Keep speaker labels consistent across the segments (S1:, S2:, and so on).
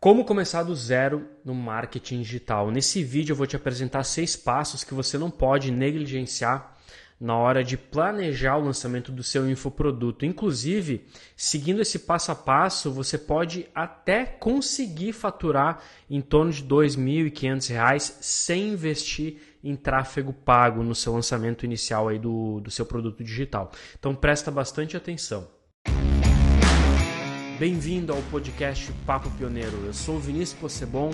S1: Como começar do zero no marketing digital? Nesse vídeo eu vou te apresentar seis passos que você não pode negligenciar na hora de planejar o lançamento do seu infoproduto. Inclusive, seguindo esse passo a passo, você pode até conseguir faturar em torno de R$ 2.500 sem investir em tráfego pago no seu lançamento inicial aí do, do seu produto digital. Então presta bastante atenção. Bem-vindo ao podcast Papo Pioneiro. Eu sou o Vinícius Possebon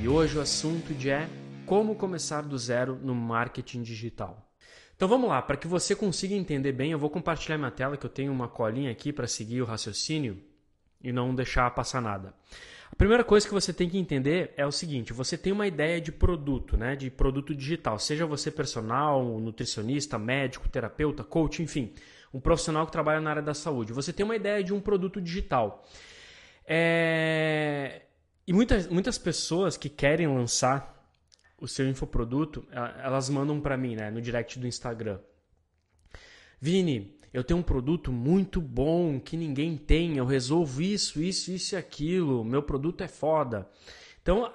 S1: e hoje o assunto é como começar do zero no marketing digital. Então vamos lá, para que você consiga entender bem, eu vou compartilhar minha tela que eu tenho uma colinha aqui para seguir o raciocínio e não deixar passar nada. A primeira coisa que você tem que entender é o seguinte: você tem uma ideia de produto, né? De produto digital, seja você personal, nutricionista, médico, terapeuta, coach, enfim um profissional que trabalha na área da saúde. Você tem uma ideia de um produto digital. É... E muitas, muitas pessoas que querem lançar o seu infoproduto, elas mandam para mim, né, no direct do Instagram. Vini, eu tenho um produto muito bom que ninguém tem, eu resolvo isso, isso, isso e aquilo, meu produto é foda. Então,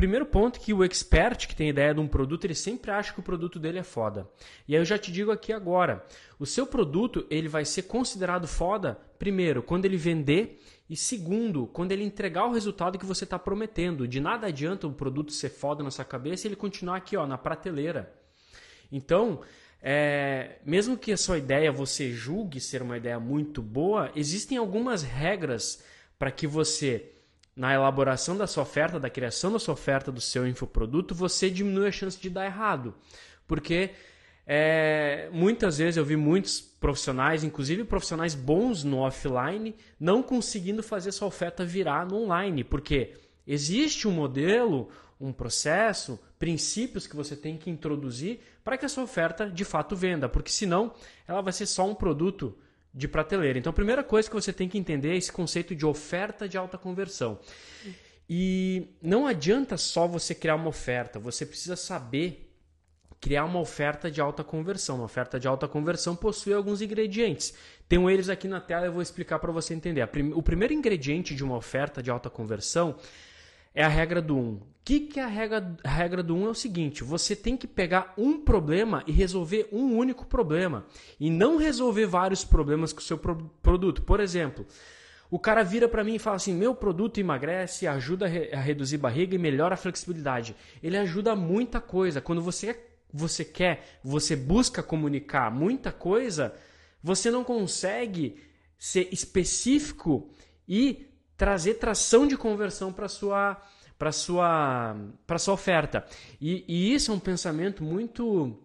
S1: Primeiro ponto que o expert que tem ideia de um produto, ele sempre acha que o produto dele é foda. E aí eu já te digo aqui agora, o seu produto, ele vai ser considerado foda, primeiro, quando ele vender e segundo, quando ele entregar o resultado que você está prometendo. De nada adianta o produto ser foda na sua cabeça e ele continuar aqui ó, na prateleira. Então, é, mesmo que a sua ideia você julgue ser uma ideia muito boa, existem algumas regras para que você na elaboração da sua oferta, da criação da sua oferta do seu infoproduto, você diminui a chance de dar errado. Porque é, muitas vezes eu vi muitos profissionais, inclusive profissionais bons no offline, não conseguindo fazer sua oferta virar no online. Porque existe um modelo, um processo, princípios que você tem que introduzir para que a sua oferta de fato venda. Porque senão ela vai ser só um produto de prateleira. Então, a primeira coisa que você tem que entender é esse conceito de oferta de alta conversão. E não adianta só você criar uma oferta, você precisa saber criar uma oferta de alta conversão. Uma oferta de alta conversão possui alguns ingredientes. Tenho eles aqui na tela e eu vou explicar para você entender. O primeiro ingrediente de uma oferta de alta conversão é a regra do 1. Um. O que, que é a regra, a regra do 1? Um é o seguinte: você tem que pegar um problema e resolver um único problema. E não resolver vários problemas com o seu pro, produto. Por exemplo, o cara vira para mim e fala assim: meu produto emagrece, ajuda a, re, a reduzir barriga e melhora a flexibilidade. Ele ajuda muita coisa. Quando você, você quer, você busca comunicar muita coisa, você não consegue ser específico e trazer tração de conversão para sua para sua para sua oferta. E, e, isso é um pensamento muito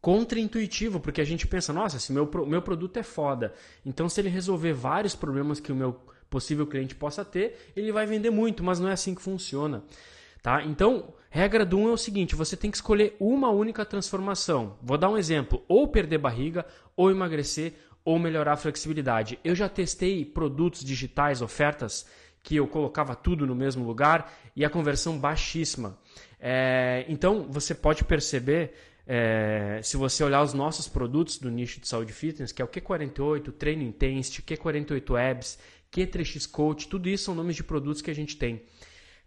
S1: contraintuitivo, porque a gente pensa, nossa, se meu, meu produto é foda, então se ele resolver vários problemas que o meu possível cliente possa ter, ele vai vender muito, mas não é assim que funciona. Tá? Então, regra do 1 um é o seguinte: você tem que escolher uma única transformação. Vou dar um exemplo: ou perder barriga, ou emagrecer, ou melhorar a flexibilidade. Eu já testei produtos digitais, ofertas que eu colocava tudo no mesmo lugar e a conversão baixíssima. É, então você pode perceber, é, se você olhar os nossos produtos do nicho de saúde fitness, que é o Q48, Treino Intensity, Q48 Abs, Q3X Coach, tudo isso são nomes de produtos que a gente tem.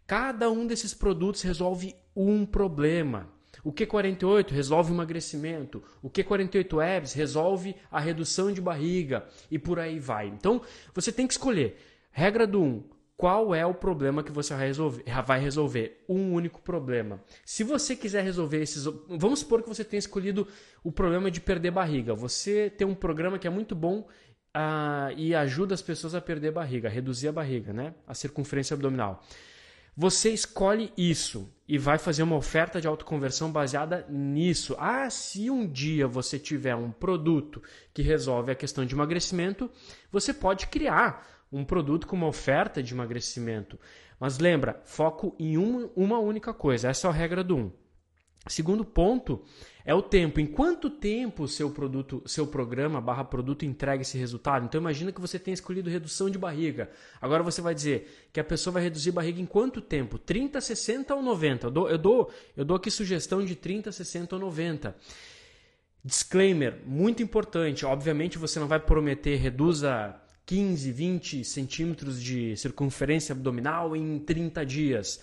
S1: Cada um desses produtos resolve um problema. O Q48 resolve o emagrecimento, o Q48 Abs resolve a redução de barriga e por aí vai. Então, você tem que escolher. Regra do 1, qual é o problema que você vai resolver? Vai resolver um único problema. Se você quiser resolver esses, vamos supor que você tenha escolhido o problema de perder barriga. Você tem um programa que é muito bom uh, e ajuda as pessoas a perder barriga, a reduzir a barriga, né? A circunferência abdominal. Você escolhe isso e vai fazer uma oferta de autoconversão baseada nisso. Ah, se um dia você tiver um produto que resolve a questão de emagrecimento, você pode criar um produto com uma oferta de emagrecimento. Mas lembra, foco em uma, única coisa. Essa é a regra do 1. Um. Segundo ponto é o tempo. Em quanto tempo seu produto, seu programa barra produto entrega esse resultado? Então imagina que você tenha escolhido redução de barriga. Agora você vai dizer que a pessoa vai reduzir barriga em quanto tempo? 30, 60 ou 90? Eu dou, eu dou, eu dou aqui sugestão de 30, 60 ou 90. Disclaimer, muito importante. Obviamente você não vai prometer reduza 15, 20 centímetros de circunferência abdominal em 30 dias.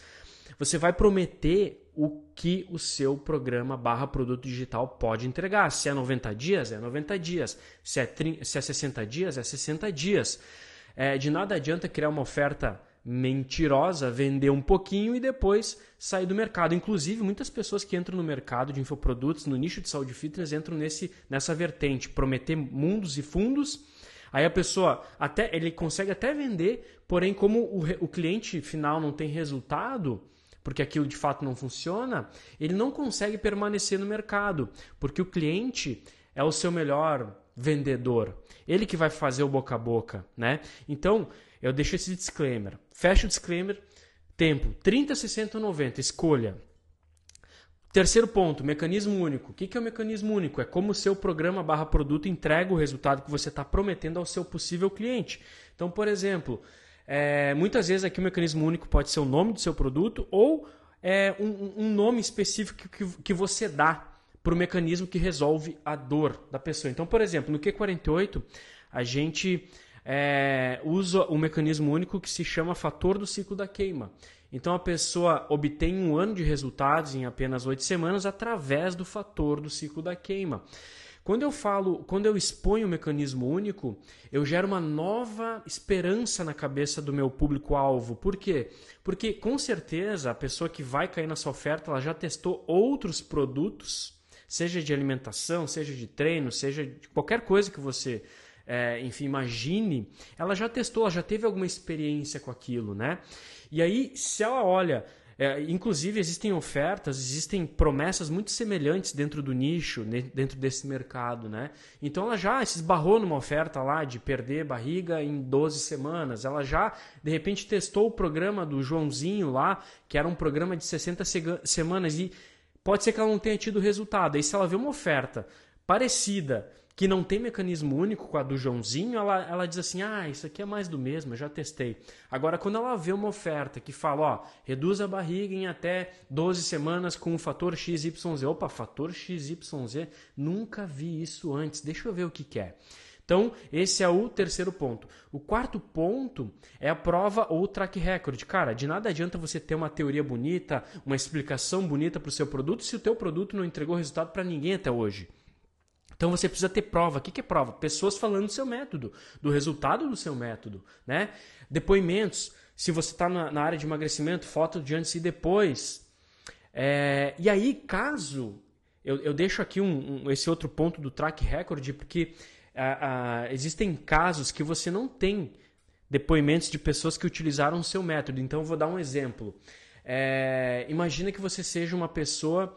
S1: Você vai prometer o que o seu programa barra produto digital pode entregar. Se é 90 dias, é 90 dias. Se é, 30, se é 60 dias, é 60 dias. É, de nada adianta criar uma oferta mentirosa, vender um pouquinho e depois sair do mercado. Inclusive, muitas pessoas que entram no mercado de infoprodutos, no nicho de saúde fitness, entram nesse, nessa vertente, prometer mundos e fundos. Aí a pessoa até ele consegue até vender, porém, como o, o cliente final não tem resultado, porque aquilo de fato não funciona, ele não consegue permanecer no mercado, porque o cliente é o seu melhor vendedor. Ele que vai fazer o boca a boca, né? Então, eu deixo esse disclaimer. Fecha o disclaimer. Tempo 30, 60 ou 90. Escolha. Terceiro ponto, mecanismo único. O que é o mecanismo único? É como o seu programa barra produto entrega o resultado que você está prometendo ao seu possível cliente. Então, por exemplo, é, muitas vezes aqui o mecanismo único pode ser o nome do seu produto ou é, um, um, nome específico que, que você dá para o mecanismo que resolve a dor da pessoa. Então, por exemplo, no Q48, a gente é, usa um mecanismo único que se chama fator do ciclo da queima. Então a pessoa obtém um ano de resultados em apenas oito semanas através do fator do ciclo da queima. Quando eu falo, quando eu exponho o mecanismo único, eu gero uma nova esperança na cabeça do meu público-alvo. Por quê? Porque com certeza a pessoa que vai cair nessa oferta, ela já testou outros produtos, seja de alimentação, seja de treino, seja de qualquer coisa que você é, enfim, imagine, ela já testou, ela já teve alguma experiência com aquilo, né? E aí, se ela olha, é, inclusive existem ofertas, existem promessas muito semelhantes dentro do nicho, dentro desse mercado, né? Então ela já se esbarrou numa oferta lá de perder barriga em 12 semanas, ela já de repente testou o programa do Joãozinho lá, que era um programa de 60 semanas e pode ser que ela não tenha tido resultado. Aí se ela vê uma oferta parecida que não tem mecanismo único com a do Joãozinho, ela, ela diz assim: ah, isso aqui é mais do mesmo, eu já testei. Agora, quando ela vê uma oferta que fala, ó, reduz a barriga em até 12 semanas com o fator XYZ. Opa, fator XYZ, nunca vi isso antes, deixa eu ver o que, que é. Então, esse é o terceiro ponto. O quarto ponto é a prova ou track record. Cara, de nada adianta você ter uma teoria bonita, uma explicação bonita para o seu produto se o teu produto não entregou resultado para ninguém até hoje. Então você precisa ter prova. O que é prova? Pessoas falando do seu método, do resultado do seu método. Né? Depoimentos. Se você está na, na, área de emagrecimento, foto de antes e depois. É, e aí, caso. Eu, eu deixo aqui um, um, esse outro ponto do track record, porque existem casos que você não tem depoimentos de pessoas que utilizaram o seu método. Então, eu vou dar um exemplo. É, imagina que você seja uma pessoa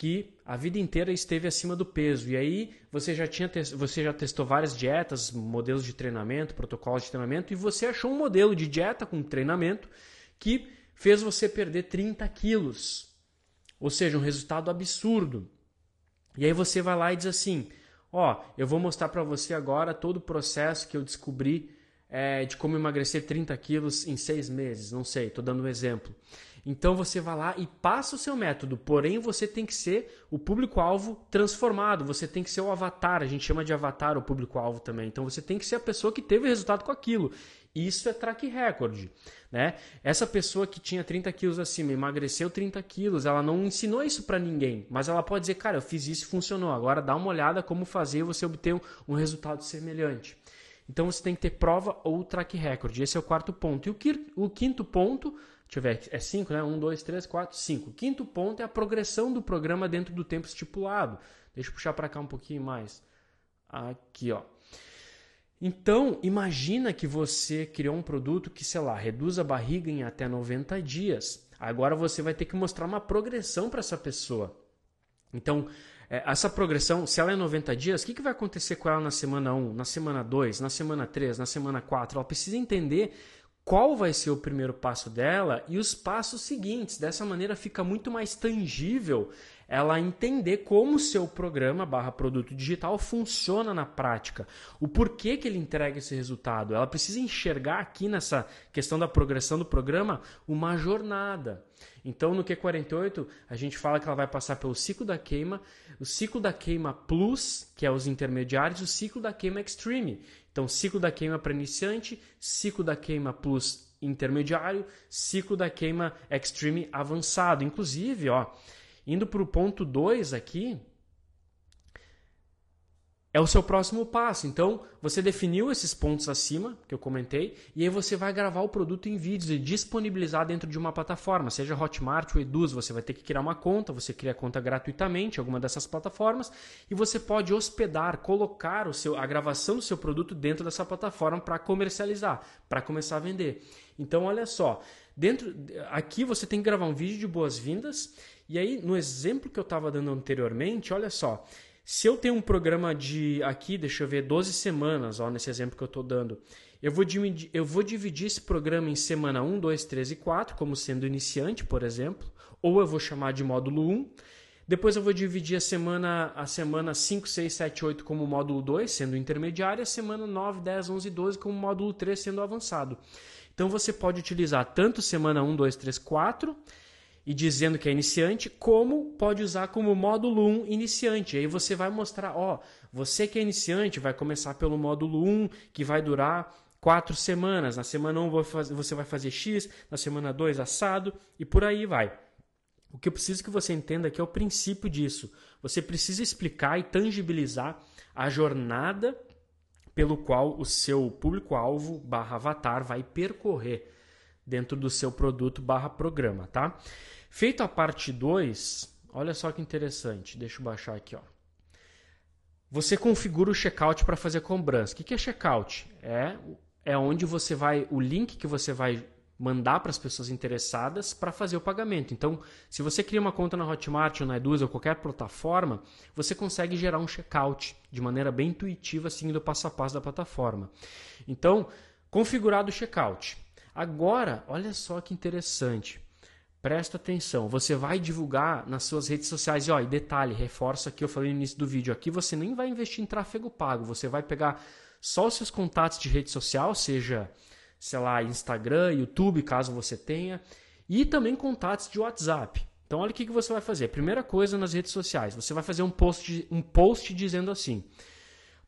S1: que a vida inteira esteve acima do peso. E aí você já tinha você já testou várias dietas, modelos de treinamento, protocolos de treinamento, e você achou um modelo de dieta com treinamento que fez você perder 30 quilos. Ou seja, um resultado absurdo. E aí você vai lá e diz assim: Ó, eu vou mostrar para você agora todo o processo que eu descobri é, de como emagrecer 30 quilos em seis meses. Não sei, estou dando um exemplo. Então você vai lá e passa o seu método, porém você tem que ser o público-alvo transformado, você tem que ser o avatar, a gente chama de avatar o público-alvo também. Então você tem que ser a pessoa que teve resultado com aquilo. Isso é track record. Né? Essa pessoa que tinha 30 quilos acima, emagreceu 30 quilos, ela não ensinou isso para ninguém, mas ela pode dizer, cara, eu fiz isso e funcionou. Agora dá uma olhada como fazer você obter um, um resultado semelhante. Então você tem que ter prova ou track record. Esse é o quarto ponto. E o quinto ponto Deixa eu ver, é 5, né? 1, 2, 3, 4, 5. Quinto ponto é a progressão do programa dentro do tempo estipulado. Deixa eu puxar para cá um pouquinho mais. Aqui, ó. Então, imagina que você criou um produto que, sei lá, reduz a barriga em até 90 dias. Agora você vai ter que mostrar uma progressão para essa pessoa. Então, essa progressão, se ela é 90 dias, o que, que vai acontecer com ela na semana 1, na semana 2, na semana 3, na semana 4? Ela precisa entender qual vai ser o primeiro passo dela e os passos seguintes. Dessa maneira fica muito mais tangível ela entender como o seu programa barra produto digital funciona na prática. O porquê que ele entrega esse resultado. Ela precisa enxergar aqui nessa questão da progressão do programa uma jornada. Então no Q48 a gente fala que ela vai passar pelo ciclo da queima, o ciclo da queima plus, que é os intermediários, e o ciclo da queima extreme. Então ciclo da queima para iniciante, ciclo da queima plus intermediário, ciclo da queima extreme avançado. Inclusive, ó, indo para o ponto 2 aqui, é o seu próximo passo. Então, você definiu esses pontos acima que eu comentei, e aí você vai gravar o produto em vídeos e disponibilizar dentro de uma plataforma, seja Hotmart ou Eduz, você vai ter que criar uma conta, você cria a conta gratuitamente alguma dessas plataformas, e você pode hospedar, colocar o seu, a gravação do seu produto dentro dessa plataforma para comercializar, para começar a vender. Então, olha só, dentro aqui você tem que gravar um vídeo de boas-vindas, e aí no exemplo que eu estava dando anteriormente, olha só, se eu tenho um programa de aqui, deixa eu ver, 12 semanas, ó, nesse exemplo que eu estou dando, eu vou, dividir, eu vou dividir esse programa em semana 1, 2, 3 e 4, como sendo iniciante, por exemplo, ou eu vou chamar de módulo 1. Depois eu vou dividir a semana, a semana 5, 6, 7, 8 como módulo 2, sendo intermediário, e a semana 9, 10, 11 e 12 como módulo 3, sendo avançado. Então você pode utilizar tanto semana 1, 2, 3, 4 e dizendo que é iniciante, como pode usar como módulo 1 iniciante. Aí você vai mostrar, ó, você que é iniciante vai começar pelo módulo 1, que vai durar quatro semanas. Na semana 1 você vai fazer X, na semana 2 assado e por aí vai. O que eu preciso que você entenda aqui é o princípio disso. Você precisa explicar e tangibilizar a jornada pelo qual o seu público-alvo barra avatar vai percorrer dentro do seu produto barra programa, tá? Feito a parte 2, olha só que interessante. Deixa eu baixar aqui, ó. Você configura o checkout para fazer cobrança. O que é checkout? É, é onde você vai, o link que você vai mandar para as pessoas interessadas para fazer o pagamento. Então, se você cria uma conta na Hotmart ou na Eduz ou qualquer plataforma, você consegue gerar um checkout de maneira bem intuitiva, seguindo o passo a passo da plataforma. Então, configurado o checkout. Agora, olha só que interessante. Presta atenção, você vai divulgar nas suas redes sociais e, ó, e detalhe, reforça aqui, eu falei no início do vídeo, aqui você nem vai investir em tráfego pago, você vai pegar só os seus contatos de rede social, seja, sei lá, Instagram, YouTube, caso você tenha, e também contatos de WhatsApp. Então, olha o que, que você vai fazer. Primeira coisa nas redes sociais, você vai fazer um post, um post dizendo assim: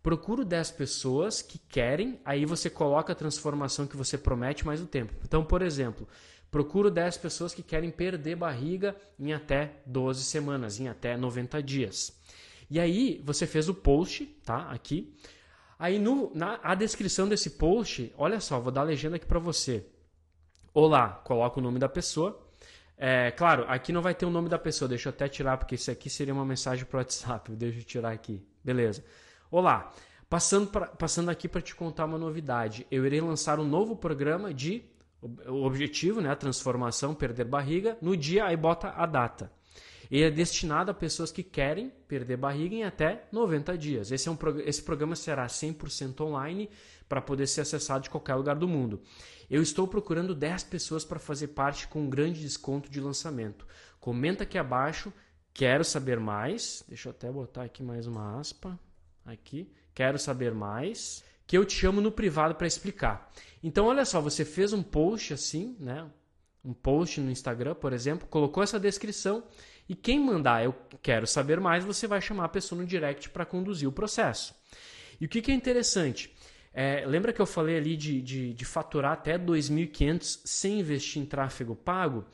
S1: Procuro 10 pessoas que querem, aí você coloca a transformação que você promete mais o tempo. Então, por exemplo, procuro 10 pessoas que querem perder barriga em até 12 semanas, em até 90 dias. E aí você fez o post, tá? Aqui. Aí no, na a descrição desse post, olha só, vou dar a legenda aqui para você. Olá, coloca o nome da pessoa. É, claro, aqui não vai ter o nome da pessoa, deixa eu até tirar, porque isso aqui seria uma mensagem para o WhatsApp. Deixa eu tirar aqui. Beleza. Olá, passando, pra, passando aqui para te contar uma novidade. Eu irei lançar um novo programa de o objetivo, né, a transformação, perder barriga, no dia aí bota a data. Ele é destinado a pessoas que querem perder barriga em até 90 dias. Esse, é um, esse programa será 100% online para poder ser acessado de qualquer lugar do mundo. Eu estou procurando 10 pessoas para fazer parte com um grande desconto de lançamento. Comenta aqui abaixo, quero saber mais. Deixa eu até botar aqui mais uma aspa aqui, quero saber mais, que eu te chamo no privado para explicar. Então, olha só, você fez um post assim, né? Um post no Instagram, por exemplo, colocou essa descrição e quem mandar eu quero saber mais, você vai chamar a pessoa no direct para conduzir o processo. E o que, que é interessante? É, lembra que eu falei ali de, de, de faturar até 2.500 sem investir em tráfego pago?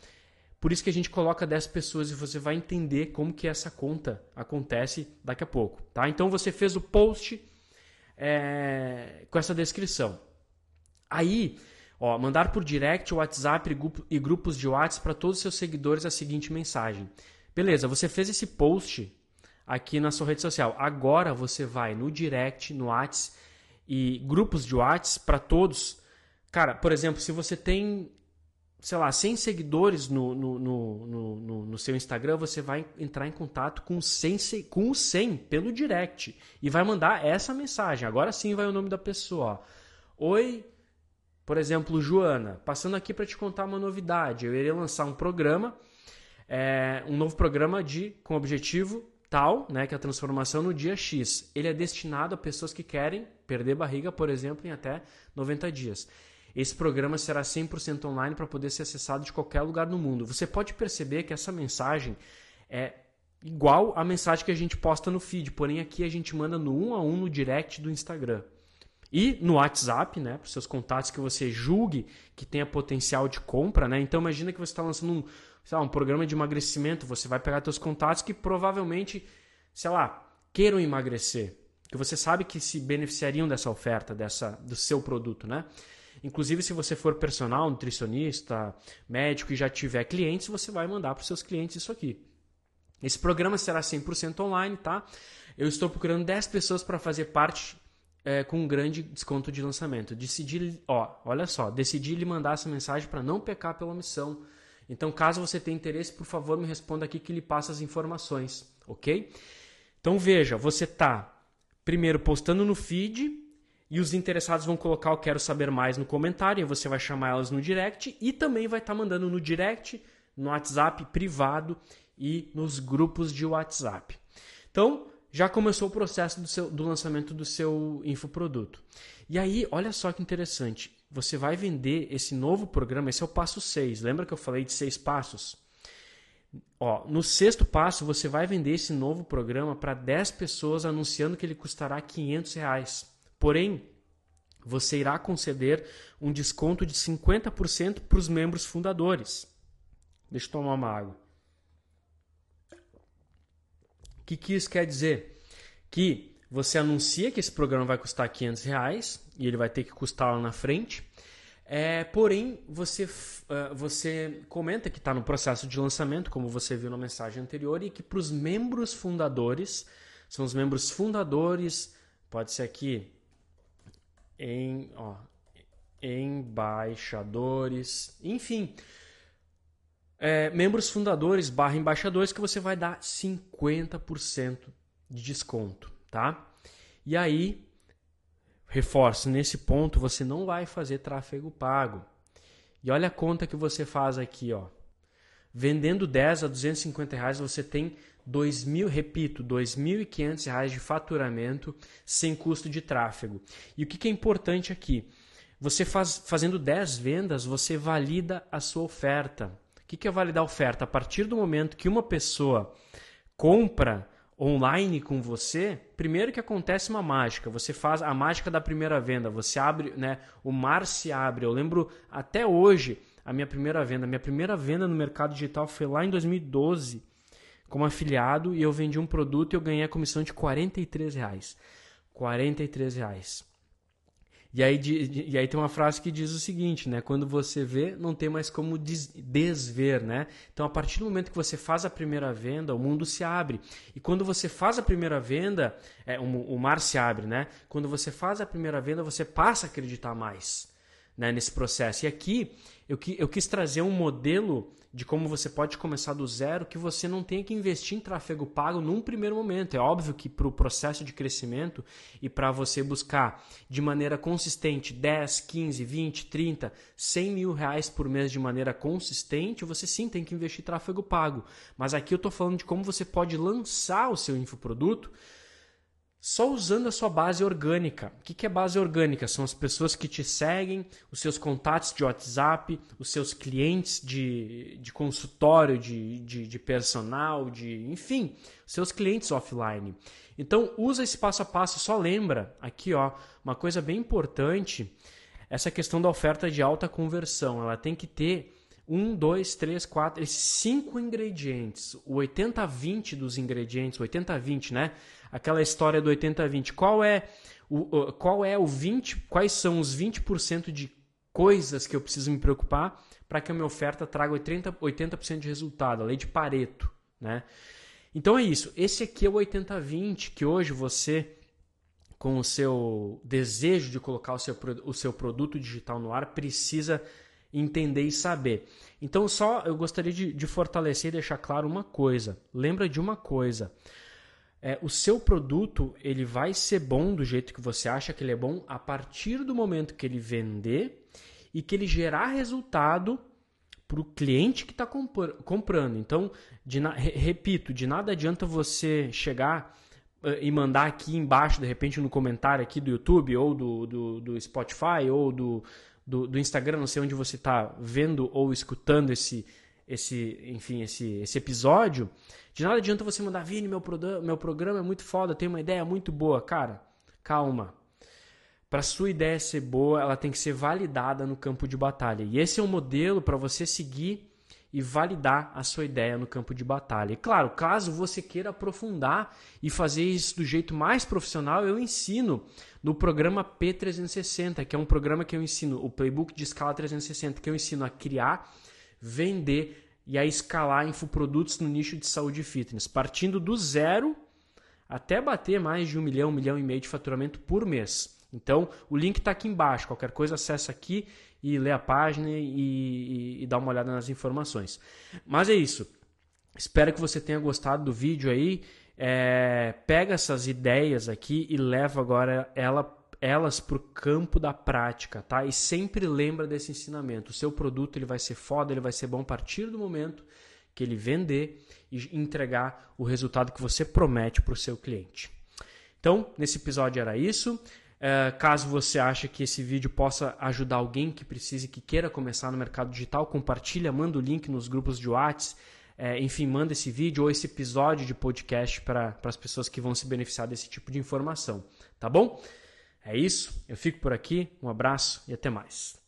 S1: Por isso que a gente coloca 10 pessoas e você vai entender como que essa conta acontece daqui a pouco. Tá? Então você fez o post é, com essa descrição. Aí, ó, mandar por direct, WhatsApp e grupos de WhatsApp para todos os seus seguidores a seguinte mensagem. Beleza, você fez esse post aqui na sua rede social. Agora você vai no direct, no WhatsApp e grupos de WhatsApp para todos. Cara, por exemplo, se você tem sei lá, 100 seguidores no, no, no, no, no seu Instagram, você vai entrar em contato com, 100, com os 100 pelo direct e vai mandar essa mensagem. Agora sim vai o nome da pessoa. Oi, por exemplo, Joana, passando aqui para te contar uma novidade. Eu irei lançar um programa, é, um novo programa de com objetivo tal, né, que é a transformação no dia X. Ele é destinado a pessoas que querem perder barriga, por exemplo, em até 90 dias. Esse programa será 100% online para poder ser acessado de qualquer lugar do mundo. Você pode perceber que essa mensagem é igual à mensagem que a gente posta no feed, porém aqui a gente manda no um a um no direct do Instagram. E no WhatsApp, né, para os seus contatos que você julgue que tenha potencial de compra, né? Então imagina que você está lançando um, lá, um programa de emagrecimento, você vai pegar seus contatos que provavelmente, sei lá, queiram emagrecer, que você sabe que se beneficiariam dessa oferta, dessa do seu produto, né? Inclusive, se você for personal, nutricionista, médico e já tiver clientes, você vai mandar para os seus clientes isso aqui. Esse programa será 100% online, tá? Eu estou procurando 10 pessoas para fazer parte é, com um grande desconto de lançamento. Decidi, ó, olha só, decidi lhe mandar essa mensagem para não pecar pela missão. Então, caso você tenha interesse, por favor, me responda aqui que lhe passa as informações, ok? Então, veja, você está primeiro postando no feed e os interessados vão colocar o quero saber mais no comentário, e você vai chamar elas no direct e também vai estar tá mandando no direct, no WhatsApp privado e nos grupos de WhatsApp. Então, já começou o processo do, seu, do lançamento do seu infoproduto. E aí, olha só que interessante. Você vai vender esse novo programa, esse é o passo 6. Lembra que eu falei de seis passos? Ó, no sexto passo, você vai vender esse novo programa para 10 pessoas anunciando que ele custará 500 reais. Porém, você irá conceder um desconto de 50% para os membros fundadores. Deixa eu tomar uma água que, que isso quer dizer? Que você anuncia que esse programa vai custar 500 reais e ele vai ter que custar lá na frente. É, porém, você, uh, você comenta que está no processo de lançamento, como você viu na mensagem anterior, e que para os membros fundadores, são os membros fundadores, pode ser aqui, em, ó, embaixadores, enfim, é, membros fundadores barra embaixadores que você vai dar 50% de desconto, tá? E aí, reforço, nesse ponto você não vai fazer tráfego pago. E olha a conta que você faz aqui, ó. Vendendo 10 a 250 reais, você tem 2 mil, repito, 2.500 reais de faturamento sem custo de tráfego. E o que, que é importante aqui? Você faz, fazendo 10 vendas, você valida a sua oferta que, que é validar oferta? A partir do momento que uma pessoa compra online com você, primeiro que acontece uma mágica. Você faz a mágica da primeira venda. Você abre, né? O mar se abre. Eu lembro até hoje a minha primeira venda. Minha primeira venda no mercado digital foi lá em 2012 como afiliado e eu vendi um produto e eu ganhei a comissão de 43 reais. 43 reais. E aí, e aí tem uma frase que diz o seguinte, né? Quando você vê, não tem mais como desver, né? Então, a partir do momento que você faz a primeira venda, o mundo se abre. E quando você faz a primeira venda, é, o mar se abre, né? Quando você faz a primeira venda, você passa a acreditar mais né, nesse processo. E aqui eu, eu quis trazer um modelo de como você pode começar do zero, que você não tenha que investir em tráfego pago num primeiro momento. É óbvio que para o processo de crescimento e para você buscar de maneira consistente 10, 15, 20, 30, 100 mil reais por mês de maneira consistente, você sim tem que investir tráfego pago. Mas aqui eu estou falando de como você pode lançar o seu infoproduto só usando a sua base orgânica. O que é base orgânica? São as pessoas que te seguem, os seus contatos de WhatsApp, os seus clientes de, de consultório, de, de, de personal, de enfim, seus clientes offline. Então usa esse passo a passo, só lembra aqui ó, uma coisa bem importante, essa questão da oferta de alta conversão. Ela tem que ter um, dois, três, quatro, cinco ingredientes. O 80-20 dos ingredientes, 80-20, né? aquela história do 80-20. Qual é o, qual é o 20, quais são os 20% de coisas que eu preciso me preocupar para que a minha oferta traga 80%, 80 de resultado, a lei de Pareto, né? Então é isso. Esse aqui é o 80-20 que hoje você com o seu desejo de colocar o seu, o seu produto digital no ar precisa entender e saber. Então, só eu gostaria de, de fortalecer e deixar claro uma coisa. Lembra de uma coisa é, o seu produto ele vai ser bom do jeito que você acha que ele é bom a partir do momento que ele vender e que ele gerar resultado para o cliente que está comprando. Então, de repito, de nada adianta você chegar uh, e mandar aqui embaixo, de repente, no comentário aqui do YouTube ou do, do, do Spotify ou do, do, do, Instagram, não sei onde você está vendo ou escutando esse, esse, enfim, esse, esse episódio, de nada adianta você mandar, Vini, meu, meu programa é muito foda, tem uma ideia muito boa. Cara, calma. para sua ideia ser boa, ela tem que ser validada no campo de batalha. E esse é um modelo para você seguir e validar a sua ideia no campo de batalha. E claro, caso você queira aprofundar e fazer isso do jeito mais profissional, eu ensino no programa P360, que é um programa que eu ensino, o Playbook de Escala 360, que eu ensino a criar, vender e a escalar infoprodutos no nicho de saúde e fitness, partindo do zero até bater mais de um milhão, um milhão e meio de faturamento por mês. Então, o link está aqui embaixo. Qualquer coisa, acessa aqui e lê a página e, e, e dá uma olhada nas informações. Mas é isso. Espero que você tenha gostado do vídeo aí. É, pega essas ideias aqui e leva agora ela, elas para o campo da prática, tá? E sempre lembra desse ensinamento. O seu produto ele vai ser foda, ele vai ser bom a partir do momento que ele vender e entregar o resultado que você promete para o seu cliente. Então, nesse episódio era isso. É, caso você ache que esse vídeo possa ajudar alguém que precise, que queira começar no mercado digital, compartilha, manda o link nos grupos de WhatsApp, é, enfim, manda esse vídeo ou esse episódio de podcast para as pessoas que vão se beneficiar desse tipo de informação, tá bom? É isso, eu fico por aqui, um abraço e até mais.